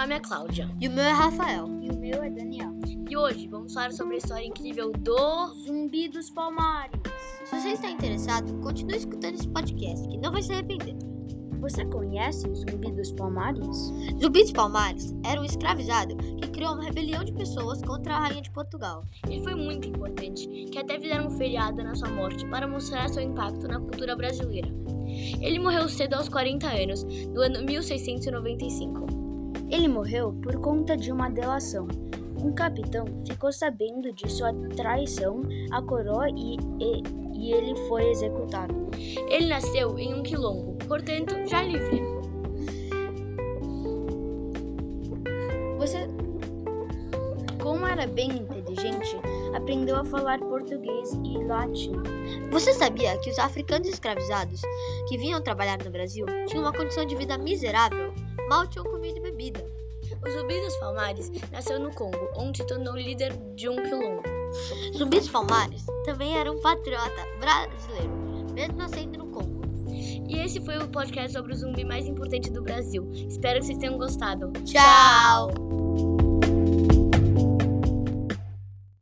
nome é Cláudia. E o meu é Rafael. E o meu é Daniel. E hoje vamos falar sobre a história incrível do Zumbi dos Palmares. Se você está interessado, continue escutando esse podcast, que não vai se arrepender. Você conhece o Zumbi dos Palmares? Zumbi dos Palmares era um escravizado que criou uma rebelião de pessoas contra a rainha de Portugal. Ele foi muito importante, que até fizeram um feriado na sua morte para mostrar seu impacto na cultura brasileira. Ele morreu cedo aos 40 anos, no ano 1695. Ele morreu por conta de uma delação. Um capitão ficou sabendo de sua traição à coroa e, e, e ele foi executado. Ele nasceu em um quilombo, portanto, já livre. Você, como era bem inteligente, aprendeu a falar português e latim. Você sabia que os africanos escravizados que vinham trabalhar no Brasil tinham uma condição de vida miserável? Mal tinham comida bebida. O Zumbi dos Palmares nasceu no Congo, onde tornou líder de um quilombo. Zumbi dos Palmares também era um patriota brasileiro, mesmo nascendo no Congo. E esse foi o podcast sobre o zumbi mais importante do Brasil. Espero que vocês tenham gostado. Tchau.